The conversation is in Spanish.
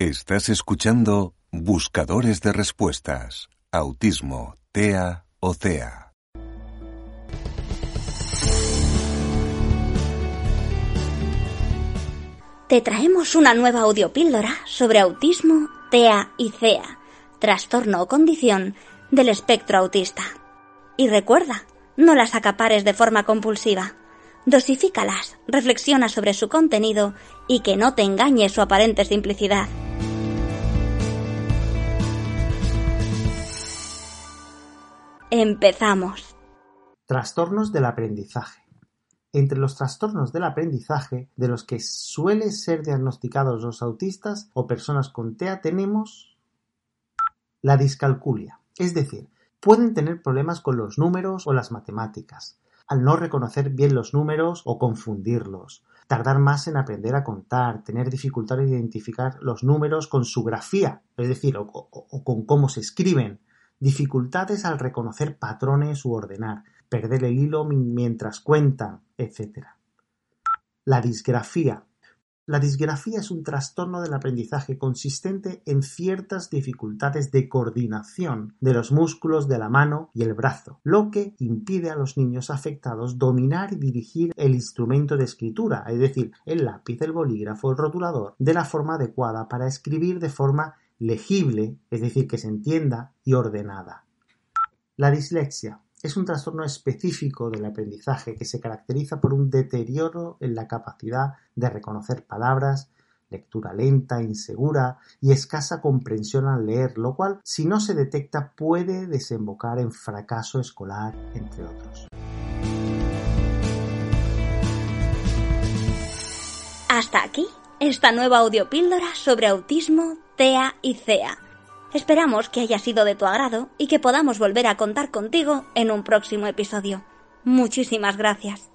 Estás escuchando Buscadores de Respuestas. Autismo, TEA o CEA. Te traemos una nueva audiopíldora sobre autismo, TEA y CEA, trastorno o condición del espectro autista. Y recuerda, no las acapares de forma compulsiva. Dosifícalas, reflexiona sobre su contenido y que no te engañe su aparente simplicidad. Empezamos. Trastornos del aprendizaje. Entre los trastornos del aprendizaje de los que suelen ser diagnosticados los autistas o personas con TEA tenemos la discalculia, es decir, pueden tener problemas con los números o las matemáticas, al no reconocer bien los números o confundirlos, tardar más en aprender a contar, tener dificultad en identificar los números con su grafía, es decir, o, o con cómo se escriben, dificultades al reconocer patrones u ordenar, perder el hilo mientras cuentan, etc. La disgrafía. La disgrafía es un trastorno del aprendizaje consistente en ciertas dificultades de coordinación de los músculos de la mano y el brazo, lo que impide a los niños afectados dominar y dirigir el instrumento de escritura, es decir, el lápiz, el bolígrafo, el rotulador, de la forma adecuada para escribir de forma legible, es decir, que se entienda, y ordenada. La dislexia es un trastorno específico del aprendizaje que se caracteriza por un deterioro en la capacidad de reconocer palabras, lectura lenta, insegura y escasa comprensión al leer, lo cual, si no se detecta, puede desembocar en fracaso escolar, entre otros. Hasta aquí esta nueva audiopíldora sobre autismo, TEA y CEA. Esperamos que haya sido de tu agrado y que podamos volver a contar contigo en un próximo episodio. Muchísimas gracias.